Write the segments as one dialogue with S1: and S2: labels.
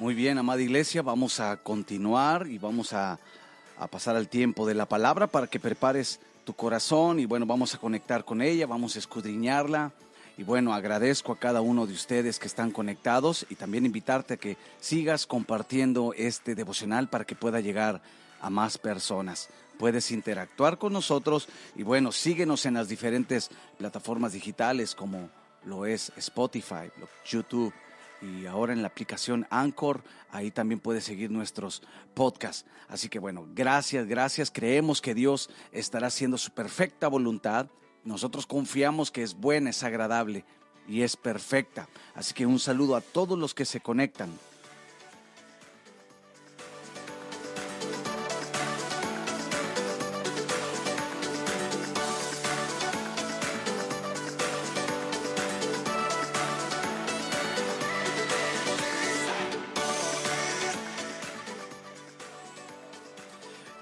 S1: Muy bien, amada iglesia, vamos a continuar y vamos a, a, pasar al tiempo de la palabra para que prepares tu corazón y bueno, vamos a conectar con ella, vamos a escudriñarla. Y bueno, agradezco a cada uno de ustedes que están conectados y también invitarte a que sigas compartiendo este devocional para que pueda llegar a más personas. Puedes interactuar con nosotros y bueno, síguenos en las diferentes plataformas digitales como lo es Spotify, YouTube y ahora en la aplicación Anchor, ahí también puedes seguir nuestros podcasts. Así que bueno, gracias, gracias. Creemos que Dios estará haciendo su perfecta voluntad. Nosotros confiamos que es buena, es agradable y es perfecta. Así que un saludo a todos los que se conectan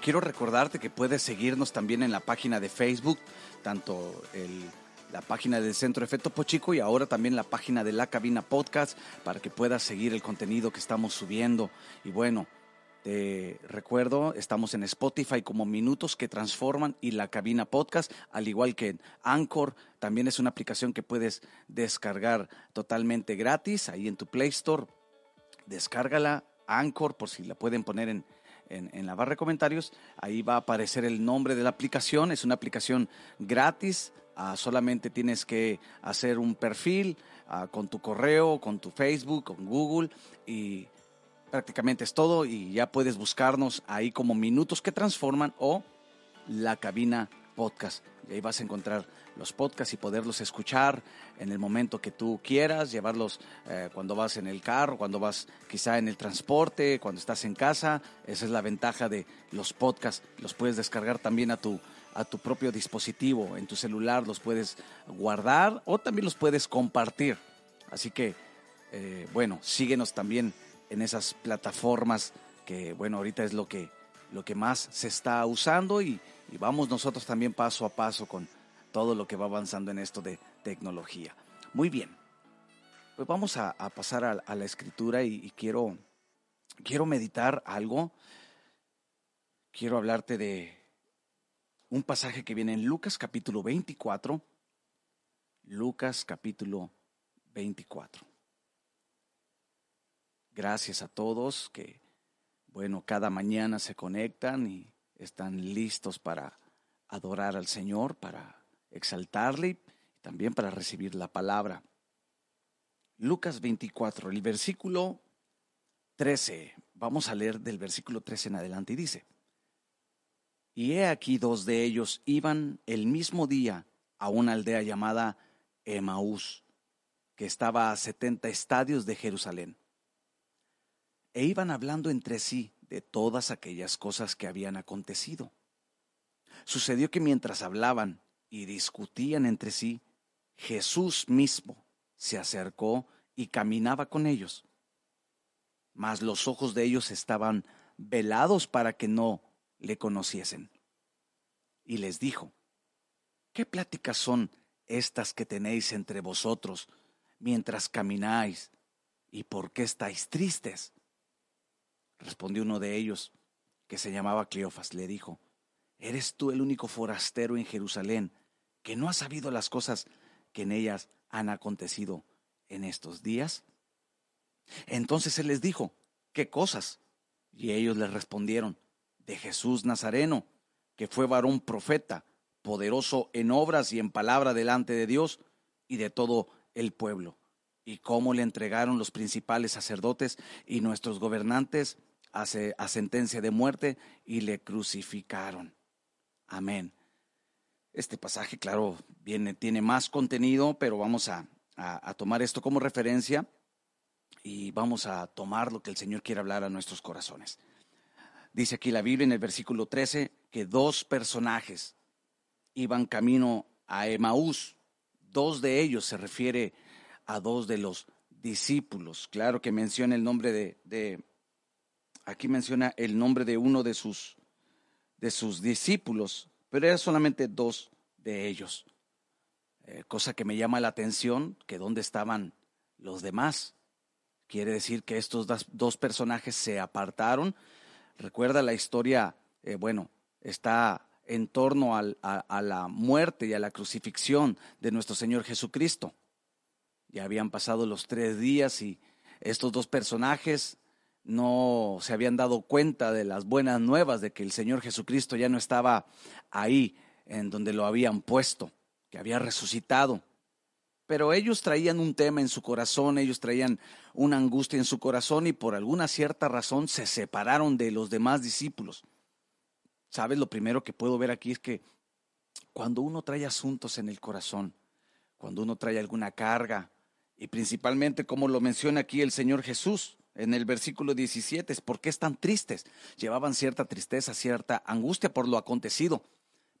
S1: quiero recordarte que puedes seguirnos también en la página de Facebook, tanto la página del Centro Efecto Pochico y ahora también la página de La Cabina Podcast para que puedas seguir el contenido que estamos subiendo. Y bueno, te recuerdo, estamos en Spotify como Minutos que Transforman y La Cabina Podcast, al igual que en Anchor, también es una aplicación que puedes descargar totalmente gratis ahí en tu Play Store. Descárgala, Anchor, por si la pueden poner en, en, la barra de comentarios, ahí va a aparecer el nombre de la aplicación. Es una aplicación gratis. Ah, solamente tienes que hacer un perfil ah, con tu correo, con tu Facebook, con Google y prácticamente es todo y ya puedes buscarnos ahí como Minutos que Transforman o la cabina podcast. Y ahí vas a encontrar los podcasts y poderlos escuchar en el momento que tú quieras, llevarlos eh, cuando vas en el carro, cuando vas quizá en el transporte, cuando estás en casa. Esa es la ventaja de los podcasts. Los puedes descargar también a tu, a tu propio dispositivo, en tu celular, los puedes guardar o también los puedes compartir. Así que, eh, bueno, síguenos también en esas plataformas que, bueno, ahorita es lo que, lo que más se está usando y y vamos nosotros también paso a paso con todo lo que va avanzando en esto de tecnología. Muy bien, pues vamos a, pasar a, la escritura y, quiero, quiero meditar algo. Quiero hablarte de un pasaje que viene en Lucas capítulo 24. Lucas capítulo 24. Gracias a todos que, bueno, cada mañana se conectan y están listos para adorar al Señor, para exaltarle y también para recibir la palabra. Lucas 24, el versículo 13. Vamos a leer del versículo 13 en adelante y dice, y he aquí dos de ellos iban el mismo día a una aldea llamada Emaús, que estaba a setenta estadios de Jerusalén. E iban hablando entre sí de todas aquellas cosas que habían acontecido. Sucedió que mientras hablaban y discutían entre sí, Jesús mismo se acercó y caminaba con ellos. Mas los ojos de ellos estaban velados para que no le conociesen. Y les dijo, ¿qué pláticas son estas que tenéis entre vosotros mientras camináis? ¿Y por qué estáis tristes? Respondió uno de ellos, que se llamaba Cleofas, le dijo, ¿eres tú el único forastero en Jerusalén que no ha sabido las cosas que en ellas han acontecido en estos días? Entonces él les dijo, ¿qué cosas? Y ellos le respondieron, de Jesús Nazareno, que fue varón profeta, poderoso en obras y en palabra delante de Dios y de todo el pueblo, y cómo le entregaron los principales sacerdotes y nuestros gobernantes a sentencia de muerte y le crucificaron. Amén. Este pasaje, claro, viene, tiene más contenido, pero vamos a, a, tomar esto como referencia y vamos a tomar lo que el Señor quiere hablar a nuestros corazones. Dice aquí la Biblia en el versículo 13 que dos personajes iban camino a Emaús. Dos de ellos se refiere a dos de los discípulos. Claro que menciona el nombre de, de, aquí menciona el nombre de uno de sus, de sus discípulos, pero eran solamente dos de ellos. Eh, cosa que me llama la atención, que dónde estaban los demás. Quiere decir que estos dos personajes se apartaron. Recuerda la historia, eh, bueno, está en torno a, a la muerte y a la crucifixión de nuestro Señor Jesucristo. Ya habían pasado los tres días y estos dos personajes no se habían dado cuenta de las buenas nuevas de que el Señor Jesucristo ya no estaba ahí en donde lo habían puesto, que había resucitado. Pero ellos traían un tema en su corazón, ellos traían una angustia en su corazón y por alguna cierta razón se separaron de los demás discípulos. ¿Sabes? Lo primero que puedo ver aquí es que cuando uno trae asuntos en el corazón, cuando uno trae alguna carga, y principalmente como lo menciona aquí el Señor Jesús en el versículo 17, es por qué están tristes. Llevaban cierta tristeza, cierta angustia por lo acontecido.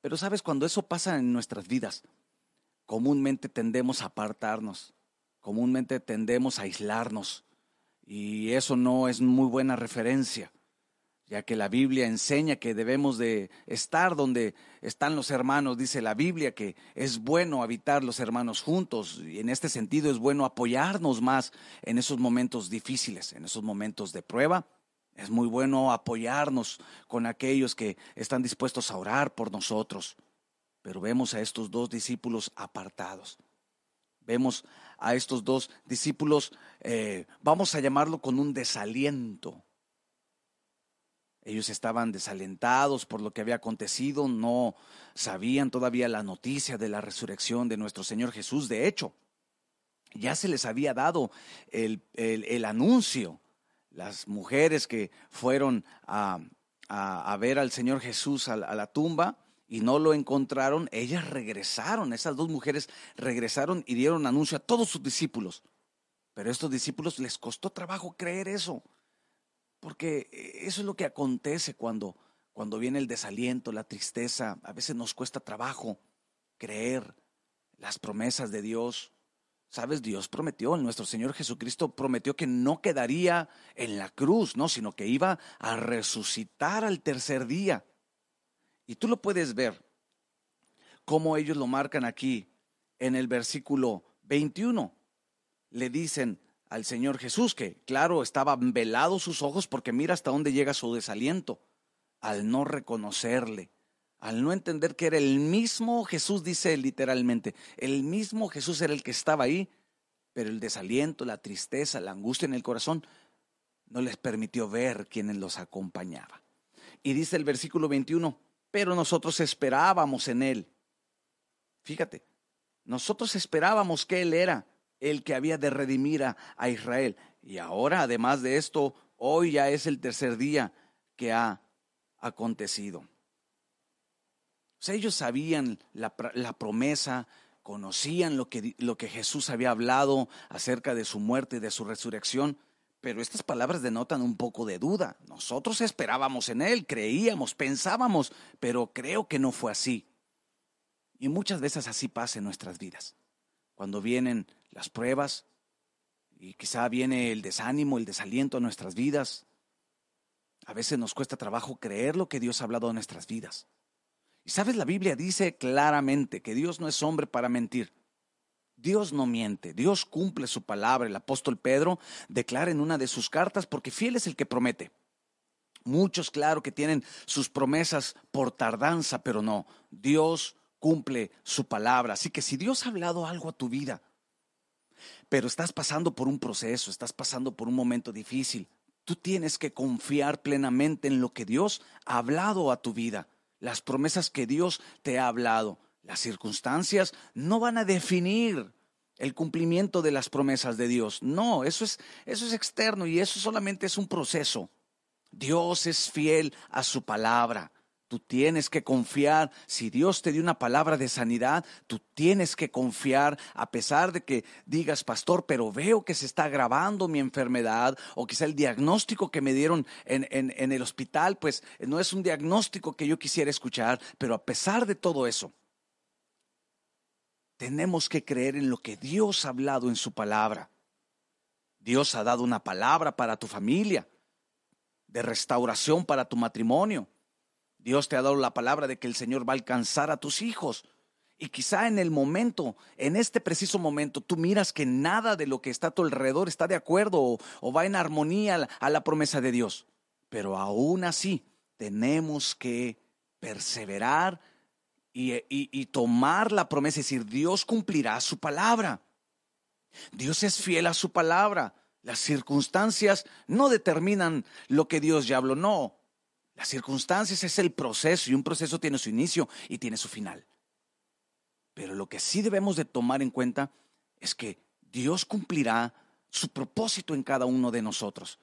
S1: Pero sabes, cuando eso pasa en nuestras vidas, comúnmente tendemos a apartarnos, comúnmente tendemos a aislarnos y eso no es muy buena referencia, ya que la Biblia enseña que debemos de estar donde están los hermanos, dice la Biblia que es bueno habitar los hermanos juntos y en este sentido es bueno apoyarnos más en esos momentos difíciles, en esos momentos de prueba. Es muy bueno apoyarnos con aquellos que están dispuestos a orar por nosotros. Pero vemos a estos dos discípulos apartados. Vemos a estos dos discípulos, eh, vamos a llamarlo con un desaliento. Ellos estaban desalentados por lo que había acontecido, no sabían todavía la noticia de la resurrección de nuestro Señor Jesús. De hecho, ya se les había dado el, el, anuncio. Las mujeres que fueron a, a, ver al Señor Jesús a la tumba, y no lo encontraron, ellas regresaron, esas dos mujeres regresaron y dieron anuncio a todos sus discípulos. Pero a estos discípulos les costó trabajo creer eso, porque eso es lo que acontece cuando, cuando viene el desaliento, la tristeza, a veces nos cuesta trabajo creer las promesas de Dios. Sabes, Dios prometió, nuestro Señor Jesucristo prometió que no quedaría en la cruz, no, sino que iba a resucitar al tercer día. Y tú lo puedes ver, como ellos lo marcan aquí en el versículo 21. Le dicen al Señor Jesús que, claro, estaban velados sus ojos porque mira hasta dónde llega su desaliento, al no reconocerle, al no entender que era el mismo Jesús, dice literalmente, el mismo Jesús era el que estaba ahí, pero el desaliento, la tristeza, la angustia en el corazón no les permitió ver quienes los acompañaba. Y dice el versículo 21, pero nosotros esperábamos en Él. Fíjate, nosotros esperábamos que Él era el que había de redimir a, Israel. Y ahora, además de esto, hoy ya es el tercer día que ha acontecido. O sea, ellos sabían la, la promesa, conocían lo que, lo que Jesús había hablado acerca de su muerte y de su resurrección, pero estas palabras denotan un poco de duda. Nosotros esperábamos en Él, creíamos, pensábamos, pero creo que no fue así. Y muchas veces así pasa en nuestras vidas. Cuando vienen las pruebas y quizá viene el desánimo, el desaliento a nuestras vidas, a veces nos cuesta trabajo creer lo que Dios ha hablado en nuestras vidas. Y sabes, la Biblia dice claramente que Dios no es hombre para mentir. Dios no miente, Dios cumple su palabra. El apóstol Pedro declara en una de sus cartas, porque fiel es el que promete. Muchos, claro, que tienen sus promesas por tardanza, pero no, Dios cumple su palabra. Así que si Dios ha hablado algo a tu vida, pero estás pasando por un proceso, estás pasando por un momento difícil, tú tienes que confiar plenamente en lo que Dios ha hablado a tu vida, las promesas que Dios te ha hablado. Las circunstancias no van a definir el cumplimiento de las promesas de Dios. No, eso es, eso es externo y eso solamente es un proceso. Dios es fiel a su palabra. Tú tienes que confiar. Si Dios te dio una palabra de sanidad, tú tienes que confiar a pesar de que digas, pastor, pero veo que se está agravando mi enfermedad o quizá el diagnóstico que me dieron en, en el hospital, pues no es un diagnóstico que yo quisiera escuchar, pero a pesar de todo eso, tenemos que creer en lo que Dios ha hablado en su palabra. Dios ha dado una palabra para tu familia, de restauración para tu matrimonio. Dios te ha dado la palabra de que el Señor va a alcanzar a tus hijos. Y quizá en el momento, en este preciso momento, tú miras que nada de lo que está a tu alrededor está de acuerdo o, va en armonía a la promesa de Dios. Pero aún así, tenemos que perseverar y, y, tomar la promesa, es decir, Dios cumplirá su palabra. Dios es fiel a su palabra. Las circunstancias no determinan lo que Dios ya habló, no. Las circunstancias es el proceso y un proceso tiene su inicio y tiene su final. Pero lo que sí debemos de tomar en cuenta es que Dios cumplirá su propósito en cada uno de nosotros.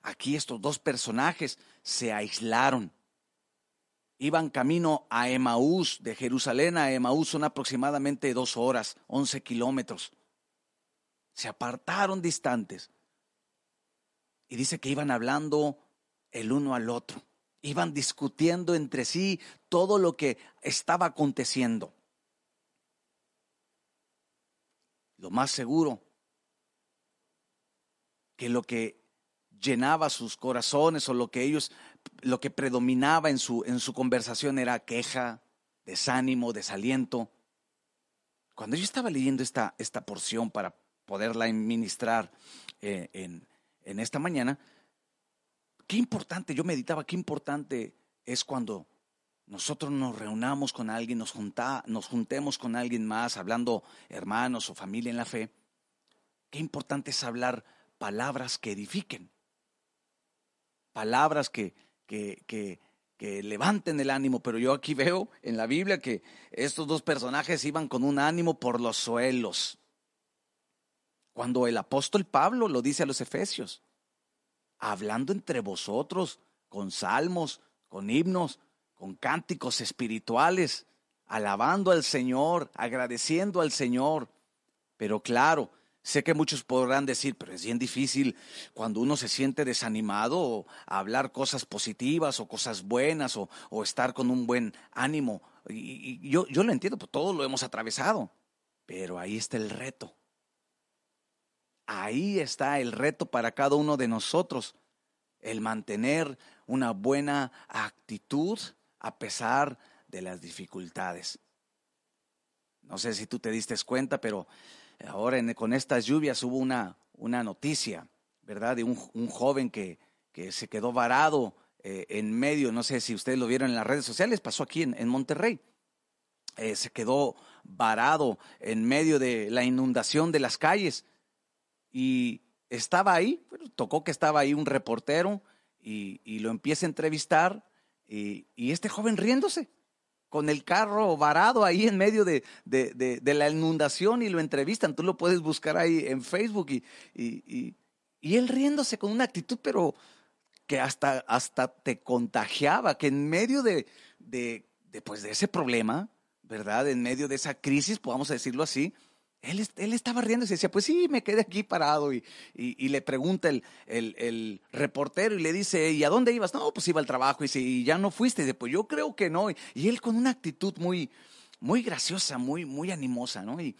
S1: Aquí estos dos personajes se aislaron. Iban camino a Emaús, de Jerusalén a Emaús son aproximadamente dos horas, once kilómetros. Se apartaron distantes. Y dice que iban hablando el uno al otro. Iban discutiendo entre sí todo lo que estaba aconteciendo. Lo más seguro que lo que llenaba sus corazones o lo que ellos, lo que predominaba en su, en su conversación era queja, desánimo, desaliento. Cuando yo estaba leyendo esta, esta porción para poderla administrar eh, en, en esta mañana, qué importante, yo meditaba, qué importante es cuando nosotros nos reunamos con alguien, nos, nos juntemos con alguien más, hablando hermanos o familia en la fe, qué importante es hablar palabras que edifiquen, palabras que, que, que, que levanten el ánimo, pero yo aquí veo en la Biblia que estos dos personajes iban con un ánimo por los suelos. Cuando el apóstol Pablo lo dice a los efesios, hablando entre vosotros con salmos, con himnos, con cánticos espirituales, alabando al Señor, agradeciendo al Señor. Pero claro, sé que muchos podrán decir, pero es bien difícil cuando uno se siente desanimado hablar cosas positivas o cosas buenas o, estar con un buen ánimo. Y, yo, yo lo entiendo, pues todos lo hemos atravesado, pero ahí está el reto. Ahí está el reto para cada uno de nosotros, el mantener una buena actitud a pesar de las dificultades. No sé si tú te diste cuenta, pero ahora con estas lluvias hubo una, una noticia, ¿verdad? De un, joven que, que, se quedó varado eh, en medio, no sé si ustedes lo vieron en las redes sociales, pasó aquí en, Monterrey. Eh, se quedó varado en medio de la inundación de las calles y estaba ahí, tocó que estaba ahí un reportero y, y lo empieza a entrevistar y, este joven riéndose, con el carro varado ahí en medio de, la inundación y lo entrevistan. Tú lo puedes buscar ahí en Facebook y, y, él riéndose con una actitud, pero que hasta, hasta te contagiaba, que en medio de, de, pues de ese problema, ¿verdad? En medio de esa crisis, podamos decirlo así, él, estaba riendo y decía, pues sí, me quedé aquí parado. Y, le pregunta el, el, reportero y le dice, ¿y a dónde ibas? No, pues iba al trabajo. Y dice, ¿y ya no fuiste? Y dice, pues yo creo que no. Y él con una actitud muy, muy graciosa, muy, muy animosa, ¿no? Y,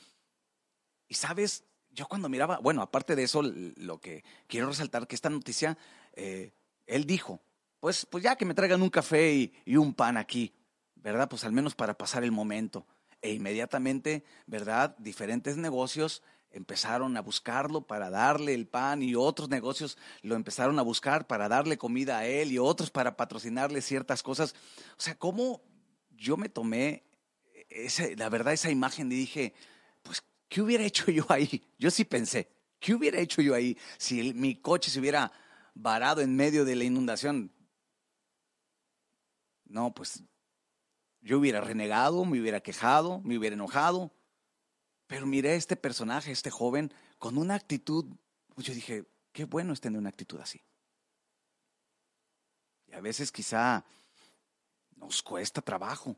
S1: y sabes, yo cuando miraba, bueno, aparte de eso, lo que quiero resaltar que esta noticia, eh, él dijo, pues, pues ya que me traigan un café y, y un pan aquí, ¿verdad? Pues al menos para pasar el momento e inmediatamente, ¿verdad? Diferentes negocios empezaron a buscarlo para darle el pan y otros negocios lo empezaron a buscar para darle comida a él y otros para patrocinarle ciertas cosas. O sea, ¿cómo yo me tomé la verdad esa imagen y dije, pues, ¿qué hubiera hecho yo ahí? Yo sí pensé, ¿qué hubiera hecho yo ahí si mi coche se hubiera varado en medio de la inundación? No, pues yo hubiera renegado, me hubiera quejado, me hubiera enojado, pero miré a este personaje, este joven, con una actitud, pues yo dije, qué bueno es tener una actitud así. Y a veces quizá nos cuesta trabajo,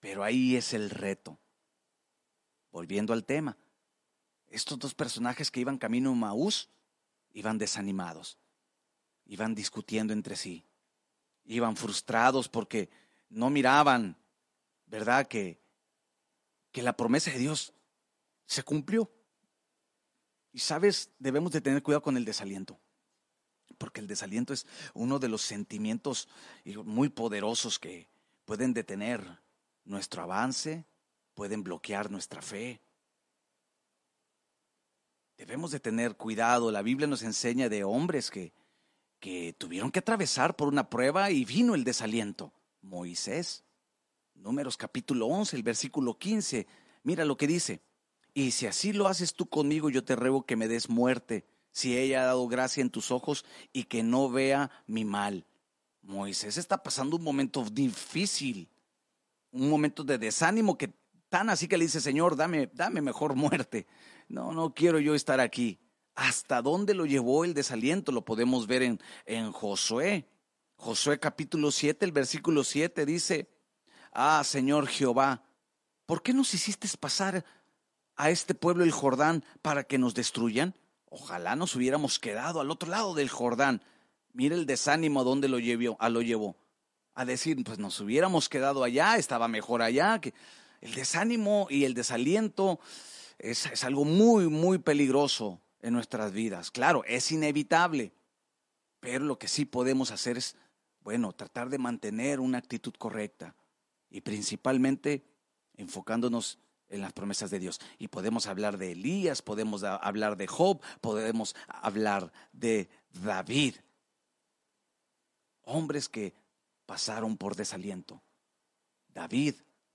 S1: pero ahí es el reto. Volviendo al tema, estos dos personajes que iban camino a Maús iban desanimados, iban discutiendo entre sí, iban frustrados porque no miraban, ¿verdad? Que, que la promesa de Dios se cumplió. Y sabes, debemos de tener cuidado con el desaliento, porque el desaliento es uno de los sentimientos muy poderosos que pueden detener nuestro avance, pueden bloquear nuestra fe. Debemos de tener cuidado. La Biblia nos enseña de hombres que, que tuvieron que atravesar por una prueba y vino el desaliento. Moisés. Números capítulo 11, el versículo 15. Mira lo que dice. Y si así lo haces tú conmigo, yo te ruego que me des muerte, si ella ha dado gracia en tus ojos y que no vea mi mal. Moisés está pasando un momento difícil, un momento de desánimo que tan así que le dice, Señor, dame, dame mejor muerte. No, no quiero yo estar aquí. ¿Hasta dónde lo llevó el desaliento? Lo podemos ver en, en Josué. Josué capítulo 7, el versículo 7 dice, Ah, Señor Jehová, ¿por qué nos hiciste pasar a este pueblo el Jordán para que nos destruyan? Ojalá nos hubiéramos quedado al otro lado del Jordán. Mira el desánimo a dónde lo llevó, a lo llevó. A decir, pues nos hubiéramos quedado allá, estaba mejor allá. Que el desánimo y el desaliento es, es algo muy, muy peligroso en nuestras vidas. Claro, es inevitable, pero lo que sí podemos hacer es, bueno, tratar de mantener una actitud correcta y principalmente enfocándonos en las promesas de Dios. Y podemos hablar de Elías, podemos hablar de Job, podemos hablar de David. Hombres que pasaron por desaliento. David,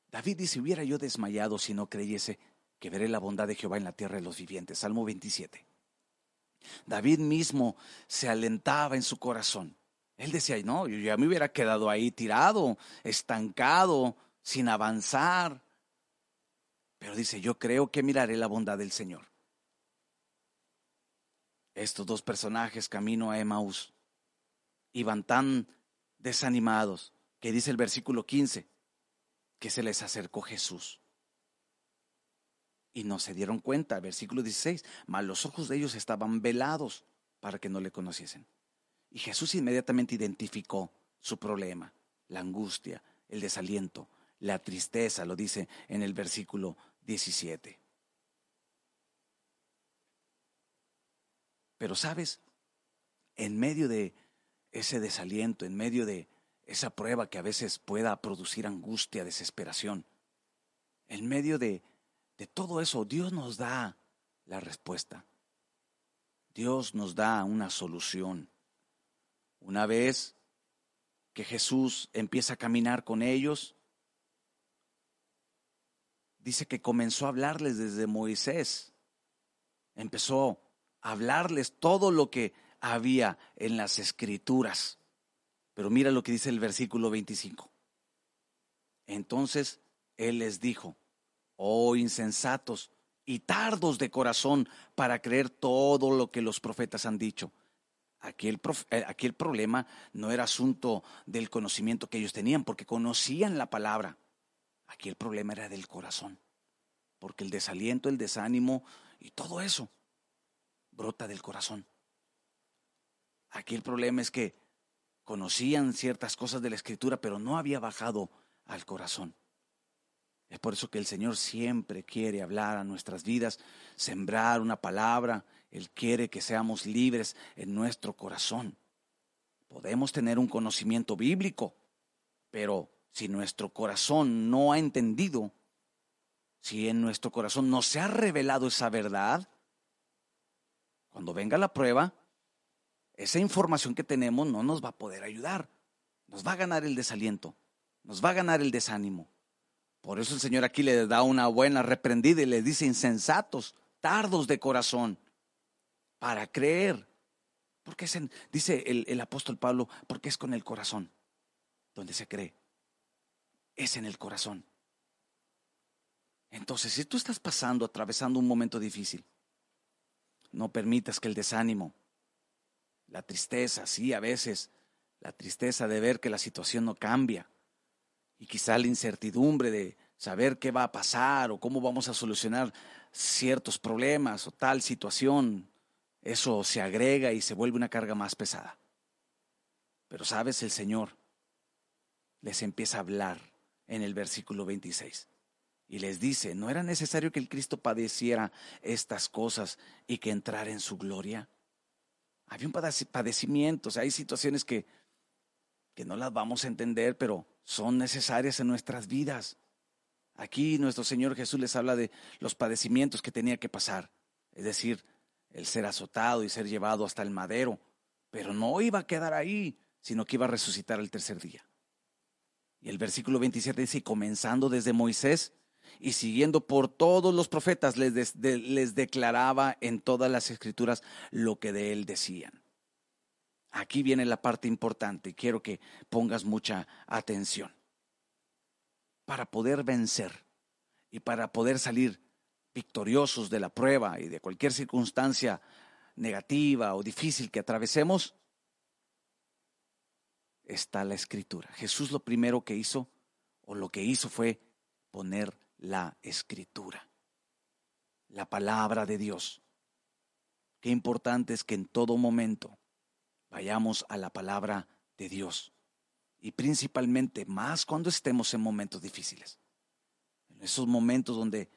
S1: David dice, hubiera yo desmayado si no creyese que veré la bondad de Jehová en la tierra de los vivientes. Salmo 27. David mismo se alentaba en su corazón. Él decía, no, yo ya me hubiera quedado ahí tirado, estancado, sin avanzar. Pero dice, yo creo que miraré la bondad del Señor. Estos dos personajes camino a Emaús iban tan desanimados que dice el versículo 15 que se les acercó Jesús. Y no se dieron cuenta, versículo 16, mas los ojos de ellos estaban velados para que no le conociesen. Y Jesús inmediatamente identificó su problema, la angustia, el desaliento, la tristeza, lo dice en el versículo 17. Pero sabes, en medio de ese desaliento, en medio de esa prueba que a veces pueda producir angustia, desesperación, en medio de, de todo eso, Dios nos da la respuesta. Dios nos da una solución. Una vez que Jesús empieza a caminar con ellos, dice que comenzó a hablarles desde Moisés. Empezó a hablarles todo lo que había en las escrituras. Pero mira lo que dice el versículo 25. Entonces Él les dijo, oh insensatos y tardos de corazón para creer todo lo que los profetas han dicho. Aquí el, eh, aquí el problema no era asunto del conocimiento que ellos tenían, porque conocían la palabra. Aquí el problema era del corazón, porque el desaliento, el desánimo y todo eso brota del corazón. Aquí el problema es que conocían ciertas cosas de la escritura, pero no había bajado al corazón. Es por eso que el Señor siempre quiere hablar a nuestras vidas, sembrar una palabra. Él quiere que seamos libres en nuestro corazón. Podemos tener un conocimiento bíblico, pero si nuestro corazón no ha entendido, si en nuestro corazón no se ha revelado esa verdad, cuando venga la prueba, esa información que tenemos no nos va a poder ayudar. Nos va a ganar el desaliento, nos va a ganar el desánimo. Por eso el Señor aquí le da una buena reprendida y le dice insensatos, tardos de corazón, para creer. Porque es dice el, el apóstol Pablo, porque es con el corazón donde se cree es en el corazón. Entonces, si tú estás pasando, atravesando un momento difícil, no permitas que el desánimo, la tristeza, sí, a veces, la tristeza de ver que la situación no cambia, y quizá la incertidumbre de saber qué va a pasar o cómo vamos a solucionar ciertos problemas o tal situación, eso se agrega y se vuelve una carga más pesada. Pero sabes, el Señor les empieza a hablar en el versículo 26. Y les dice, ¿no era necesario que el Cristo padeciera estas cosas y que entrara en su gloria? Había un padecimiento, o sea, hay situaciones que, que no las vamos a entender, pero son necesarias en nuestras vidas. Aquí nuestro Señor Jesús les habla de los padecimientos que tenía que pasar, es decir, el ser azotado y ser llevado hasta el madero, pero no iba a quedar ahí, sino que iba a resucitar el tercer día. Y el versículo 27 dice, comenzando desde Moisés y siguiendo por todos los profetas, les, les declaraba en todas las escrituras lo que de él decían. Aquí viene la parte importante y quiero que pongas mucha atención. Para poder vencer y para poder salir victoriosos de la prueba y de cualquier circunstancia negativa o difícil que atravesemos, está la escritura. Jesús lo primero que hizo o lo que hizo fue poner la escritura, la palabra de Dios. Qué importante es que en todo momento vayamos a la palabra de Dios y principalmente más cuando estemos en momentos difíciles, en esos momentos donde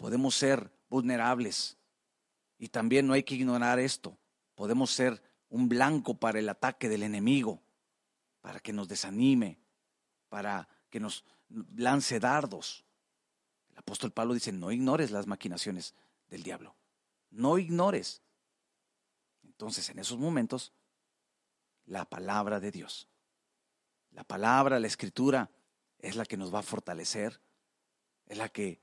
S1: podemos ser vulnerables y también no hay que ignorar esto, podemos ser un blanco para el ataque del enemigo para que nos desanime, para que nos lance dardos. El apóstol Pablo dice, no ignores las maquinaciones del diablo, no ignores. Entonces, en esos momentos, la palabra de Dios, la palabra, la escritura, es la que nos va a fortalecer, es la que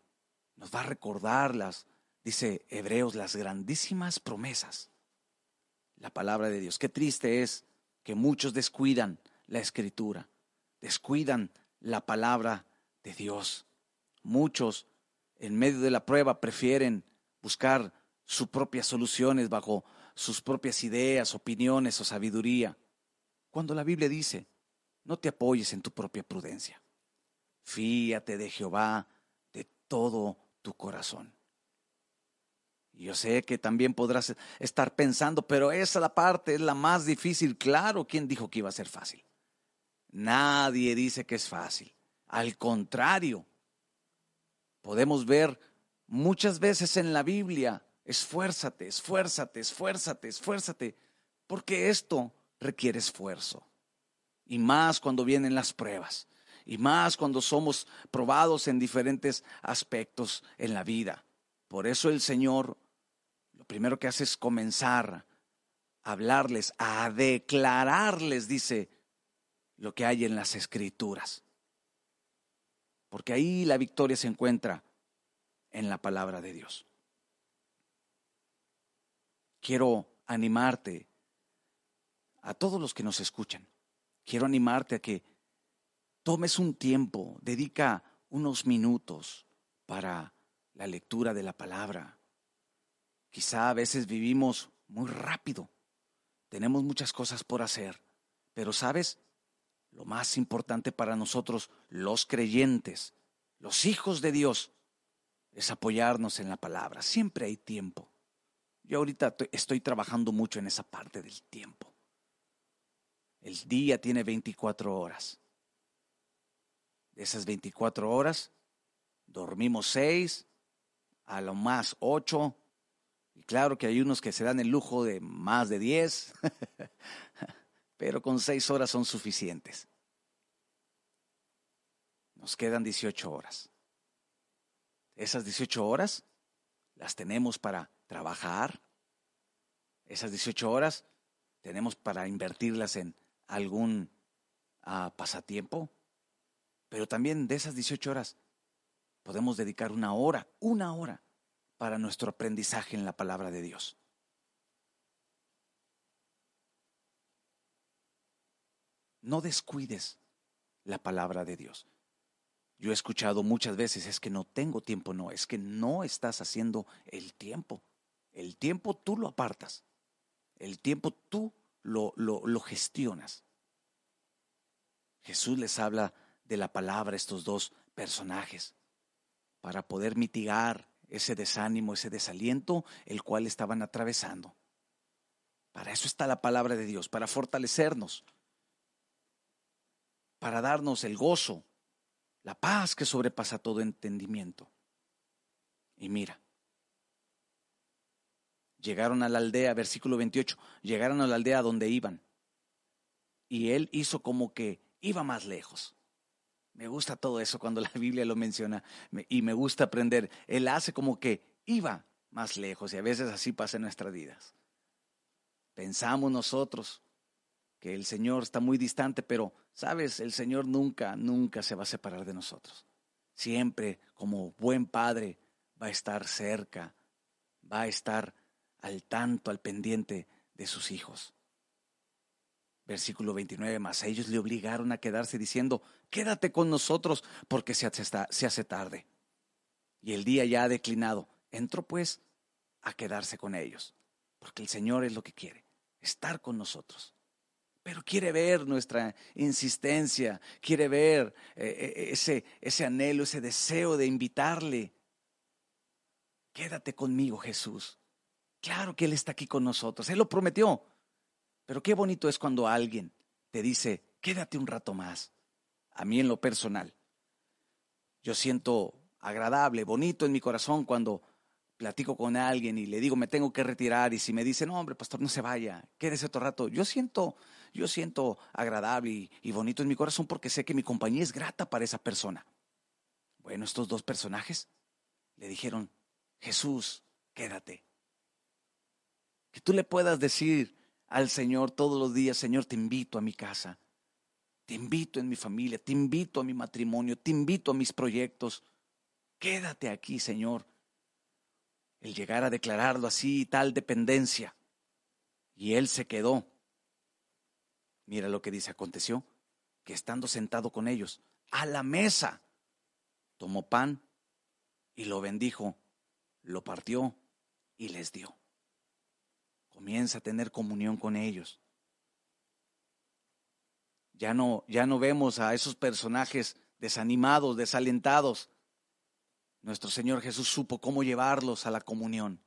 S1: nos va a recordar las, dice Hebreos, las grandísimas promesas. La palabra de Dios. Qué triste es que muchos descuidan la escritura, descuidan la palabra de Dios. Muchos en medio de la prueba prefieren buscar sus propias soluciones bajo sus propias ideas, opiniones o sabiduría. Cuando la Biblia dice, no te apoyes en tu propia prudencia. Fíate de Jehová de todo tu corazón. Yo sé que también podrás estar pensando, pero esa la parte es la más difícil. Claro, ¿quién dijo que iba a ser fácil? Nadie dice que es fácil. Al contrario, podemos ver muchas veces en la Biblia, esfuérzate, esfuérzate, esfuérzate, esfuérzate, porque esto requiere esfuerzo. Y más cuando vienen las pruebas, y más cuando somos probados en diferentes aspectos en la vida. Por eso el Señor lo primero que hace es comenzar a hablarles, a declararles, dice, lo que hay en las escrituras. Porque ahí la victoria se encuentra en la palabra de Dios. Quiero animarte a todos los que nos escuchan. Quiero animarte a que tomes un tiempo, dedica unos minutos para la lectura de la palabra. Quizá a veces vivimos muy rápido, tenemos muchas cosas por hacer, pero sabes, lo más importante para nosotros, los creyentes, los hijos de Dios, es apoyarnos en la palabra. Siempre hay tiempo. Yo ahorita estoy trabajando mucho en esa parte del tiempo. El día tiene 24 horas. De esas 24 horas, dormimos 6, a lo más 8. Y claro que hay unos que se dan el lujo de más de 10. pero con seis horas son suficientes. Nos quedan 18 horas. Esas 18 horas las tenemos para trabajar. Esas 18 horas tenemos para invertirlas en algún ah, pasatiempo. Pero también de esas 18 horas podemos dedicar una hora, una hora para nuestro aprendizaje en la palabra de Dios. no descuides la palabra de Dios. Yo he escuchado muchas veces, es que no tengo tiempo, no, es que no estás haciendo el tiempo. El tiempo tú lo apartas, el tiempo tú lo, lo, gestionas. Jesús les habla de la palabra estos dos personajes para poder mitigar ese desánimo, ese desaliento, el cual estaban atravesando. Para eso está la palabra de Dios, para fortalecernos, para darnos el gozo, la paz que sobrepasa todo entendimiento. Y mira, llegaron a la aldea, versículo 28, llegaron a la aldea donde iban. Y él hizo como que iba más lejos. Me gusta todo eso cuando la Biblia lo menciona y me gusta aprender. Él hace como que iba más lejos y a veces así pasa en nuestras vidas. Pensamos nosotros que el Señor está muy distante, pero, sabes, el Señor nunca, nunca se va a separar de nosotros. Siempre, como buen padre, va a estar cerca, va a estar al tanto, al pendiente de sus hijos. Versículo 29, más ellos le obligaron a quedarse diciendo, quédate con nosotros porque se hace, tarde. Y el día ya ha declinado. Entró pues a quedarse con ellos, porque el Señor es lo que quiere, estar con nosotros. Pero quiere ver nuestra insistencia, quiere ver eh, eh, ese, ese anhelo, ese deseo de invitarle. Quédate conmigo, Jesús. Claro que Él está aquí con nosotros, Él lo prometió. Pero qué bonito es cuando alguien te dice, quédate un rato más. A mí en lo personal, yo siento agradable, bonito en mi corazón cuando platico con alguien y le digo, me tengo que retirar y si me dice, no, hombre, pastor, no se vaya, quédese otro rato. Yo siento, yo siento agradable y, y bonito en mi corazón porque sé que mi compañía es grata para esa persona. Bueno, estos dos personajes le dijeron, Jesús, quédate. Que tú le puedas decir, al Señor todos los días, Señor, te invito a mi casa, te invito en mi familia, te invito a mi matrimonio, te invito a mis proyectos. Quédate aquí, Señor. El llegar a declararlo así, tal dependencia. Y él se quedó. Mira lo que dice, aconteció que estando sentado con ellos a la mesa, tomó pan y lo bendijo, lo partió y les dio. Comienza a tener comunión con ellos. Ya no, ya no vemos a esos personajes desanimados, desalentados. Nuestro Señor Jesús supo cómo llevarlos a la comunión,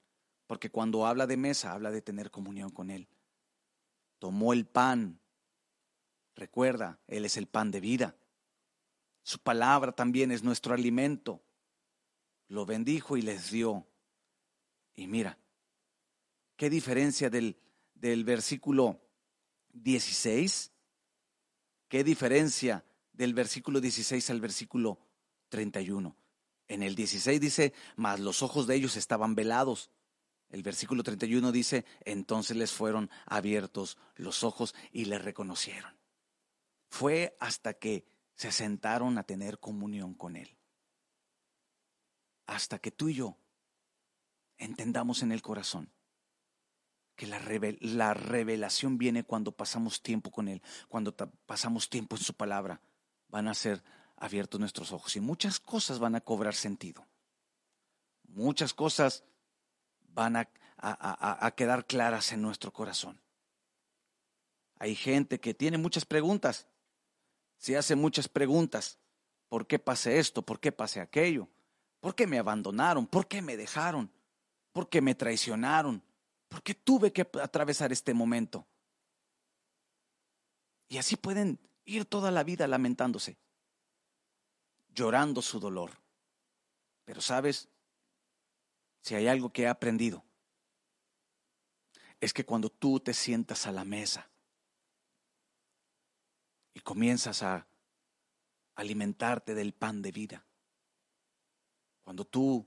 S1: porque cuando habla de mesa, habla de tener comunión con Él. Tomó el pan. Recuerda, Él es el pan de vida. Su palabra también es nuestro alimento. Lo bendijo y les dio. Y mira, ¿Qué diferencia del, versículo 16? ¿Qué diferencia del versículo 16 al versículo 31? En el 16 dice, mas los ojos de ellos estaban velados. El versículo 31 dice, entonces les fueron abiertos los ojos y le reconocieron. Fue hasta que se sentaron a tener comunión con Él. Hasta que tú y yo entendamos en el corazón que la, la revelación viene cuando pasamos tiempo con Él, cuando pasamos tiempo en su palabra. Van a ser abiertos nuestros ojos y muchas cosas van a cobrar sentido. Muchas cosas van a, a, quedar claras en nuestro corazón. Hay gente que tiene muchas preguntas, se hace muchas preguntas. ¿Por qué pasé esto? ¿Por qué pasé aquello? ¿Por qué me abandonaron? ¿Por qué me dejaron? ¿Por qué me traicionaron? ¿Por qué tuve que atravesar este momento? Y así pueden ir toda la vida lamentándose, llorando su dolor. Pero sabes, si hay algo que he aprendido, es que cuando tú te sientas a la mesa y comienzas a alimentarte del pan de vida, cuando tú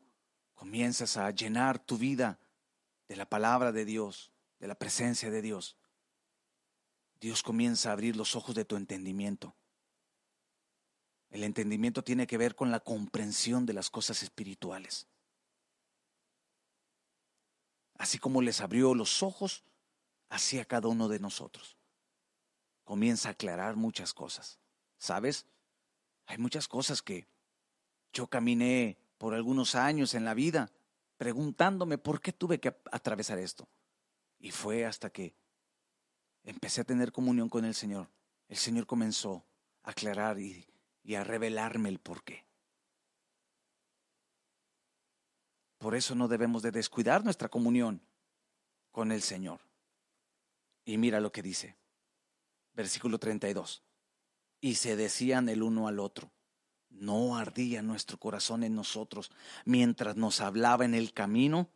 S1: comienzas a llenar tu vida de la palabra de Dios, de la presencia de Dios, Dios comienza a abrir los ojos de tu entendimiento. El entendimiento tiene que ver con la comprensión de las cosas espirituales. Así como les abrió los ojos, así a cada uno de nosotros. Comienza a aclarar muchas cosas. ¿Sabes? Hay muchas cosas que yo caminé por algunos años en la vida preguntándome por qué tuve que atravesar esto. Y fue hasta que empecé a tener comunión con el Señor. El Señor comenzó a aclarar y, a revelarme el por qué. Por eso no debemos de descuidar nuestra comunión con el Señor. Y mira lo que dice, versículo 32. Y se decían el uno al otro, no ardía nuestro corazón en nosotros mientras nos hablaba en el camino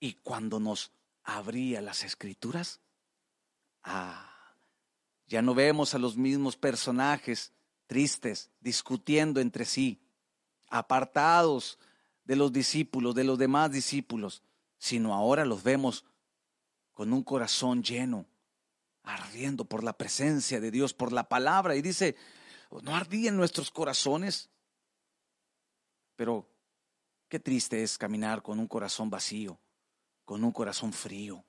S1: y cuando nos abría las escrituras? Ah, ya no vemos a los mismos personajes tristes, discutiendo entre sí, apartados de los discípulos, de los demás discípulos, sino ahora los vemos con un corazón lleno, ardiendo por la presencia de Dios, por la palabra. Y dice, ¿no ardían nuestros corazones? Pero qué triste es caminar con un corazón vacío, con un corazón frío.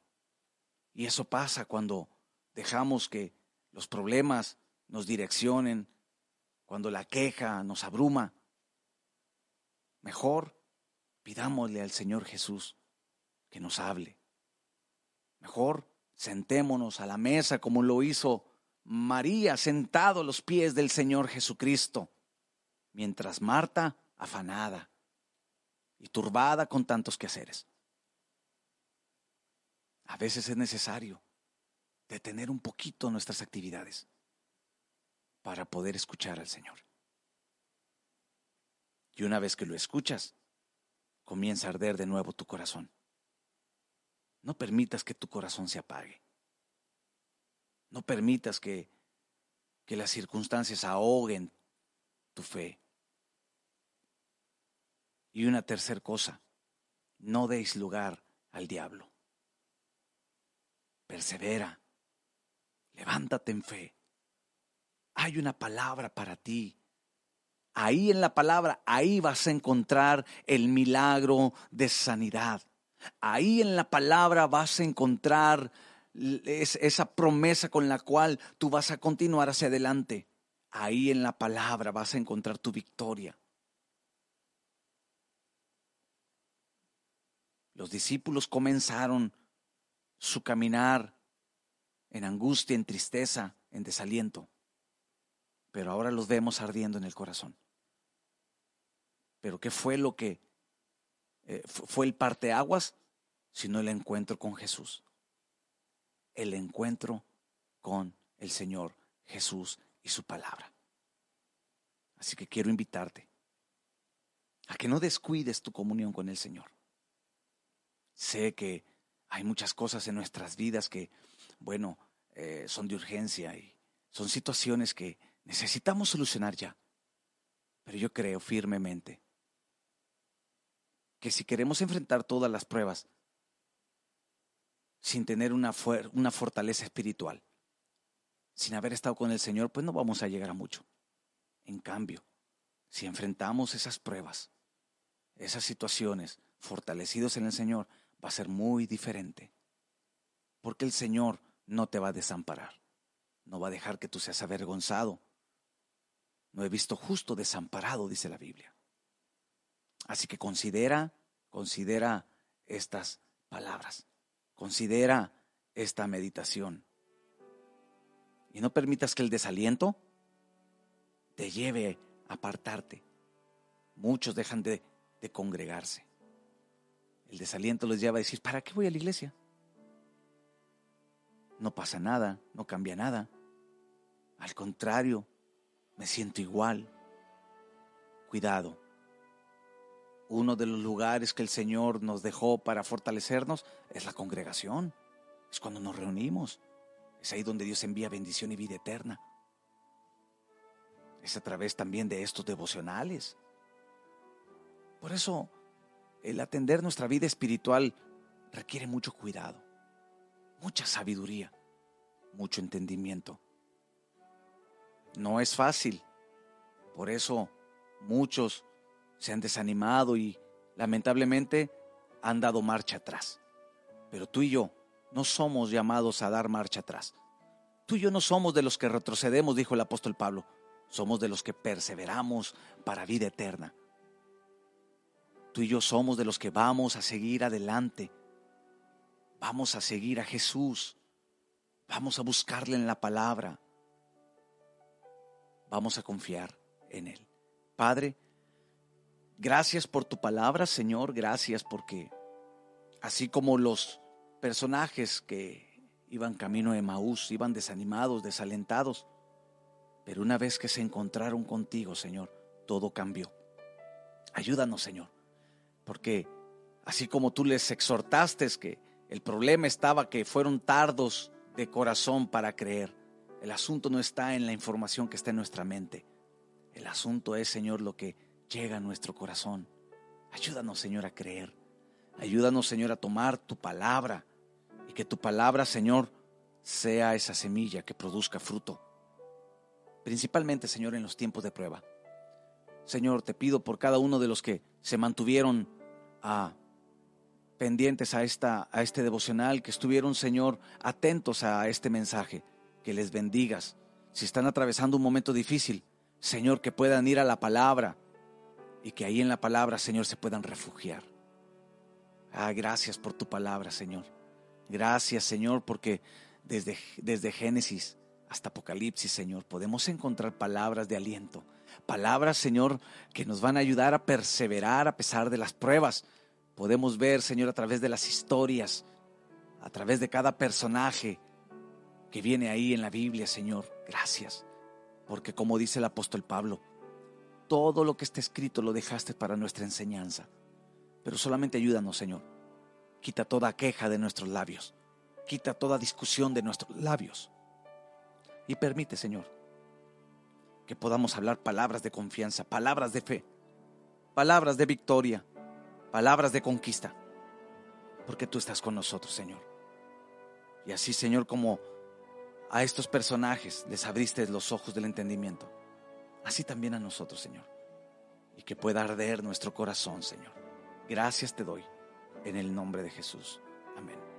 S1: Y eso pasa cuando dejamos que los problemas nos direccionen, cuando la queja nos abruma. Mejor pidámosle al Señor Jesús que nos hable. Mejor sentémonos a la mesa como lo hizo María sentado a los pies del Señor Jesucristo, mientras Marta afanada y turbada con tantos quehaceres. A veces es necesario detener un poquito nuestras actividades para poder escuchar al Señor. Y una vez que lo escuchas, comienza a arder de nuevo tu corazón. No permitas que tu corazón se apague. No permitas que, que las circunstancias ahoguen tu fe. Y una tercera cosa, no deis lugar al diablo. Persevera, levántate en fe. Hay una palabra para ti. Ahí en la palabra, ahí vas a encontrar el milagro de sanidad. Ahí en la palabra vas a encontrar esa promesa con la cual tú vas a continuar hacia adelante. Ahí en la palabra vas a encontrar tu victoria. Los discípulos comenzaron su caminar en angustia, en tristeza, en desaliento, pero ahora los vemos ardiendo en el corazón. Pero ¿qué fue lo que eh, fue el parteaguas? Sino el encuentro con Jesús el encuentro con el Señor Jesús y su palabra. Así que quiero invitarte a que no descuides tu comunión con el Señor. Sé que hay muchas cosas en nuestras vidas que, bueno, eh, son de urgencia y son situaciones que necesitamos solucionar ya. Pero yo creo firmemente que si queremos enfrentar todas las pruebas, sin tener una, una fortaleza espiritual. Sin haber estado con el Señor, pues no vamos a llegar a mucho. En cambio, si enfrentamos esas pruebas, esas situaciones, fortalecidos en el Señor, va a ser muy diferente. Porque el Señor no te va a desamparar. No va a dejar que tú seas avergonzado. No he visto justo desamparado, dice la Biblia. Así que considera, considera estas palabras. Considera esta meditación. Y no permitas que el desaliento te lleve a apartarte. Muchos dejan de, de congregarse. El desaliento les lleva a decir, ¿para qué voy a la iglesia? No pasa nada, no cambia nada. Al contrario, me siento igual. Cuidado, uno de los lugares que el Señor nos dejó para fortalecernos es la congregación. Es cuando nos reunimos. Es ahí donde Dios envía bendición y vida eterna. Es a través también de estos devocionales. Por eso, el atender nuestra vida espiritual requiere mucho cuidado, mucha sabiduría, mucho entendimiento. No es fácil. Por eso muchos se han desanimado y lamentablemente han dado marcha atrás. Pero tú y yo no somos llamados a dar marcha atrás. Tú y yo no somos de los que retrocedemos, dijo el apóstol Pablo. Somos de los que perseveramos para vida eterna. Tú y yo somos de los que vamos a seguir adelante. Vamos a seguir a Jesús. Vamos a buscarle en la palabra. Vamos a confiar en Él. Padre, Gracias por tu palabra, Señor. Gracias porque así como los personajes que iban camino de Maús, iban desanimados, desalentados, pero una vez que se encontraron contigo, Señor, todo cambió. Ayúdanos, Señor, porque así como tú les exhortaste que el problema estaba que fueron tardos de corazón para creer, el asunto no está en la información que está en nuestra mente, El asunto es, Señor, lo que llega a nuestro corazón. Ayúdanos, Señor, a creer. Ayúdanos, Señor, a tomar tu palabra y que tu palabra, Señor, sea esa semilla que produzca fruto. Principalmente, Señor, en los tiempos de prueba. Señor, te pido por cada uno de los que se mantuvieron pendientes a, esta, a este devocional, que estuvieron, Señor, atentos a este mensaje, que les bendigas. Si están atravesando un momento difícil, Señor, que puedan ir a la palabra y que ahí en la palabra, Señor, se puedan refugiar. Ah, gracias por tu palabra, Señor. Gracias, Señor, porque desde, desde Génesis hasta Apocalipsis, Señor, podemos encontrar palabras de aliento. Palabras, Señor, que nos van a ayudar a perseverar a pesar de las pruebas. Podemos ver, Señor, a través de las historias, a través de cada personaje que viene ahí en la Biblia, Señor. Gracias. Porque como dice el apóstol Pablo, todo lo que está escrito lo dejaste para nuestra enseñanza. Pero solamente ayúdanos, Señor. Quita toda queja de nuestros labios. Quita toda discusión de nuestros labios. Y permite, Señor, que podamos hablar palabras de confianza, palabras de fe, palabras de victoria, palabras de conquista. Porque tú estás con nosotros, Señor. Y así, Señor, como a estos personajes les abriste los ojos del entendimiento, así también a nosotros, Señor. Y que pueda arder nuestro corazón, Señor Gracias te doy en el nombre de Jesús. Amén.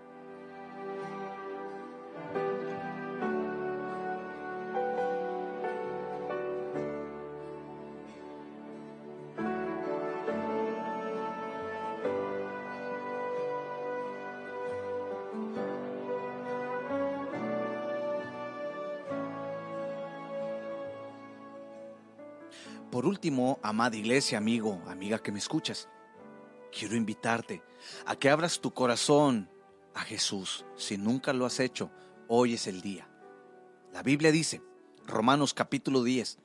S1: Último, amada iglesia, amigo, amiga que me escuchas, quiero invitarte a que abras tu corazón a Jesús. Si nunca lo has hecho, hoy es el día. La Biblia dice, Romanos capítulo 10,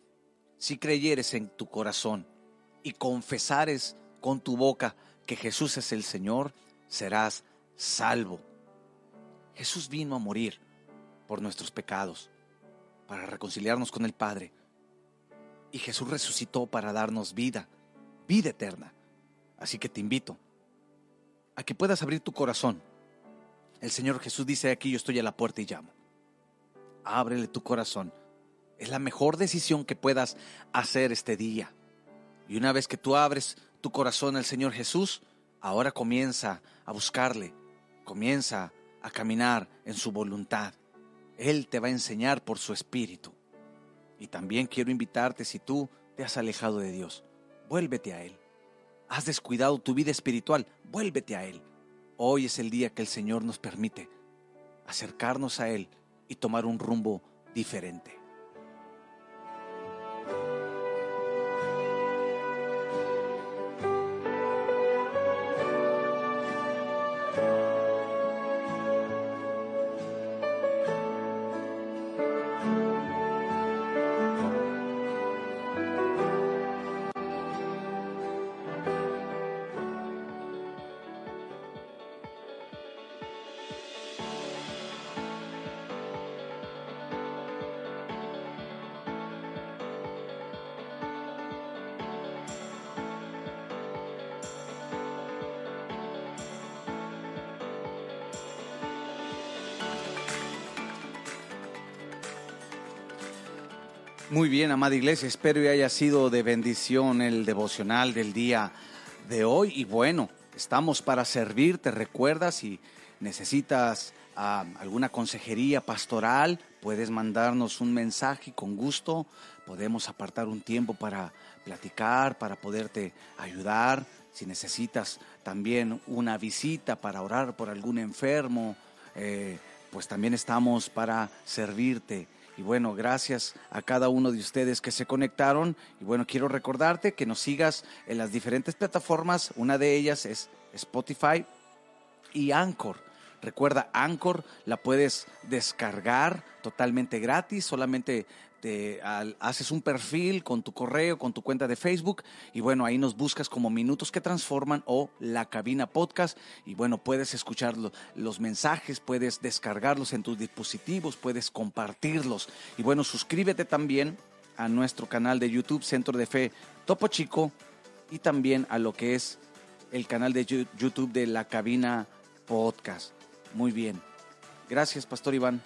S1: si creyeres en tu corazón y confesares con tu boca que Jesús es el Señor, serás salvo. Jesús vino a morir por nuestros pecados, para reconciliarnos con el Padre. Y Jesús resucitó para darnos vida, vida eterna. Así que te invito a que puedas abrir tu corazón. El Señor Jesús dice aquí, yo estoy a la puerta y llamo. Ábrele tu corazón. Es la mejor decisión que puedas hacer este día. Y una vez que tú abres tu corazón al Señor Jesús, ahora comienza a buscarle, comienza a caminar en su voluntad. Él te va a enseñar por su espíritu. Y también quiero invitarte, si tú te has alejado de Dios, vuélvete a Él has descuidado tu vida espiritual, vuélvete a Él. Hoy es el día que el Señor nos permite acercarnos a Él y tomar un rumbo diferente. Muy bien, amada iglesia, espero que haya sido de bendición el devocional del día de hoy. Y bueno, estamos para servirte. Recuerda, si necesitas ah, alguna consejería pastoral, puedes mandarnos un mensaje con gusto. Podemos apartar un tiempo para platicar, para poderte ayudar. Si necesitas también una visita para orar por algún enfermo, eh, pues también estamos para servirte. Y bueno, gracias a cada uno de ustedes que se conectaron. Y bueno, quiero recordarte que nos sigas en las diferentes plataformas. Una de ellas es Spotify y Anchor. Recuerda, Anchor la puedes descargar totalmente gratis, solamente te, haces un perfil con tu correo, con tu cuenta de Facebook y bueno, ahí nos buscas como Minutos que Transforman o La Cabina Podcast y bueno, puedes escuchar los mensajes, puedes descargarlos en tus dispositivos, puedes compartirlos y bueno, suscríbete también a nuestro canal de YouTube Centro de Fe Topo Chico y también a lo que es el canal de YouTube de la cabina podcast. Muy bien. Gracias, Pastor Iván.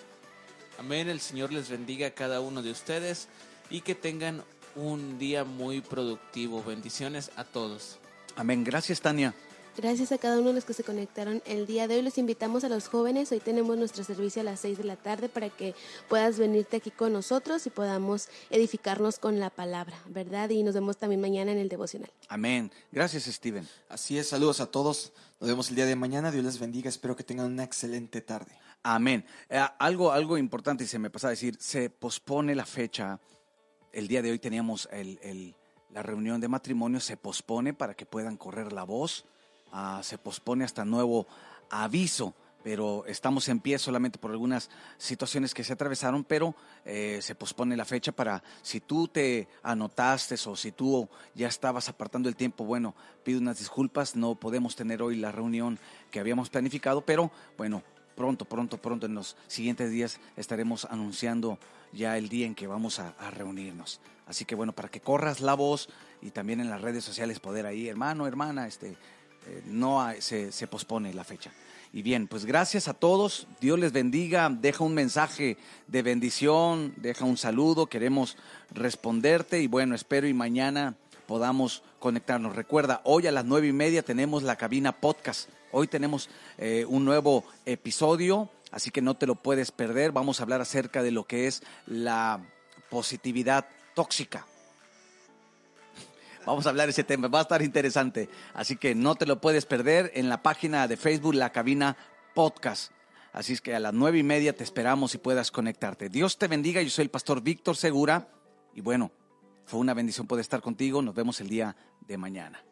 S2: Amén. El Señor les bendiga a cada uno de ustedes y que tengan un día muy productivo. Bendiciones a todos.
S1: Amén. Gracias, Tania.
S3: Gracias a cada uno de los que se conectaron el día de hoy. Los invitamos a los jóvenes. Hoy tenemos nuestro servicio a las 6 de la tarde para que puedas venirte aquí con nosotros y podamos edificarnos con la palabra, ¿verdad? Y nos vemos también mañana en el devocional.
S1: Amén. Gracias, Steven.
S4: Así es. Saludos a todos. Nos vemos el día de mañana. Dios les bendiga. Espero que tengan una excelente tarde.
S1: Amén. Eh, algo, algo importante y se me pasa a decir, se pospone la fecha. El día de hoy teníamos el, la reunión de matrimonio, se pospone para que puedan correr la voz Ah, se pospone hasta nuevo aviso, pero estamos en pie solamente por algunas situaciones que se atravesaron, pero eh, se pospone la fecha para si tú te anotaste o si tú ya estabas apartando el tiempo, bueno, pido unas disculpas, no podemos tener hoy la reunión que habíamos planificado, pero bueno, pronto, pronto, pronto en los siguientes días estaremos anunciando ya el día en que vamos a, reunirnos. Así que bueno, para que corras la voz y también en las redes sociales poder ahí, hermano, hermana, este, eh, no se, se pospone la fecha. Y bien, pues gracias a todos. Dios les bendiga. Deja un mensaje de bendición, deja un saludo. Queremos responderte y bueno, espero y mañana podamos conectarnos. Recuerda, hoy a las nueve y media tenemos la cabina podcast. Hoy tenemos eh, un nuevo episodio, así que no te lo puedes perder. Vamos a hablar acerca de lo que es la positividad tóxica. Vamos a hablar de ese tema, va a estar interesante. Así que no te lo puedes perder en la página de Facebook, La Cabina Podcast. Así es que a las nueve y media te esperamos y puedas conectarte. Dios te bendiga, yo soy el pastor Víctor Segura y bueno, fue una bendición poder estar contigo. Nos vemos el día de mañana.